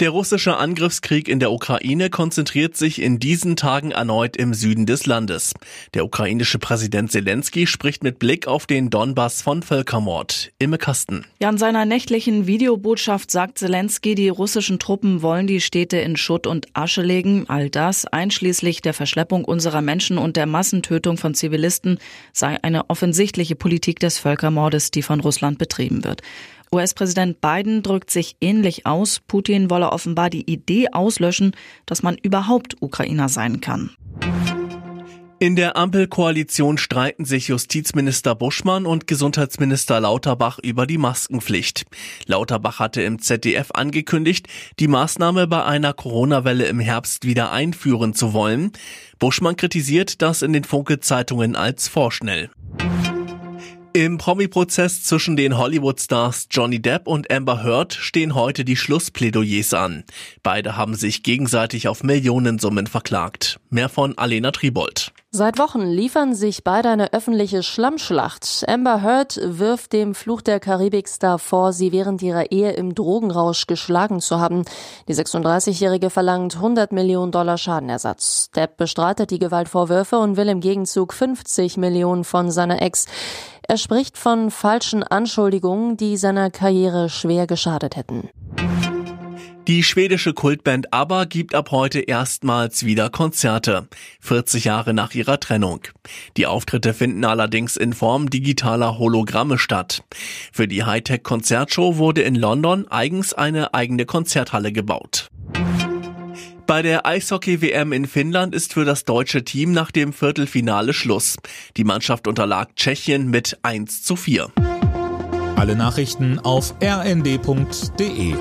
Der russische Angriffskrieg in der Ukraine konzentriert sich in diesen Tagen erneut im Süden des Landes. Der ukrainische Präsident Zelensky spricht mit Blick auf den Donbass von Völkermord. Imme Kasten. Ja, in seiner nächtlichen Videobotschaft sagt Zelensky, die russischen Truppen wollen die Städte in Schutt und Asche legen. All das, einschließlich der Verschleppung unserer Menschen und der Massentötung von Zivilisten, sei eine offensichtliche Politik des Völkermordes, die von Russland betrieben wird. US-Präsident Biden drückt sich ähnlich aus. Putin wolle offenbar die Idee auslöschen, dass man überhaupt Ukrainer sein kann. In der Ampelkoalition streiten sich Justizminister Buschmann und Gesundheitsminister Lauterbach über die Maskenpflicht. Lauterbach hatte im ZDF angekündigt, die Maßnahme bei einer Corona-Welle im Herbst wieder einführen zu wollen. Buschmann kritisiert das in den Funke-Zeitungen als vorschnell. Im Promi-Prozess zwischen den Hollywood-Stars Johnny Depp und Amber Heard stehen heute die Schlussplädoyers an. Beide haben sich gegenseitig auf Millionensummen verklagt. Mehr von Alena Tribold. Seit Wochen liefern sich beide eine öffentliche Schlammschlacht. Amber Heard wirft dem Fluch der Karibik-Star vor, sie während ihrer Ehe im Drogenrausch geschlagen zu haben. Die 36-Jährige verlangt 100 Millionen Dollar Schadenersatz. Depp bestreitet die Gewaltvorwürfe und will im Gegenzug 50 Millionen von seiner Ex. Er spricht von falschen Anschuldigungen, die seiner Karriere schwer geschadet hätten. Die schwedische Kultband ABBA gibt ab heute erstmals wieder Konzerte, 40 Jahre nach ihrer Trennung. Die Auftritte finden allerdings in Form digitaler Hologramme statt. Für die Hightech-Konzertshow wurde in London eigens eine eigene Konzerthalle gebaut. Bei der Eishockey-WM in Finnland ist für das deutsche Team nach dem Viertelfinale Schluss. Die Mannschaft unterlag Tschechien mit 1 zu 4. Alle Nachrichten auf rnd.de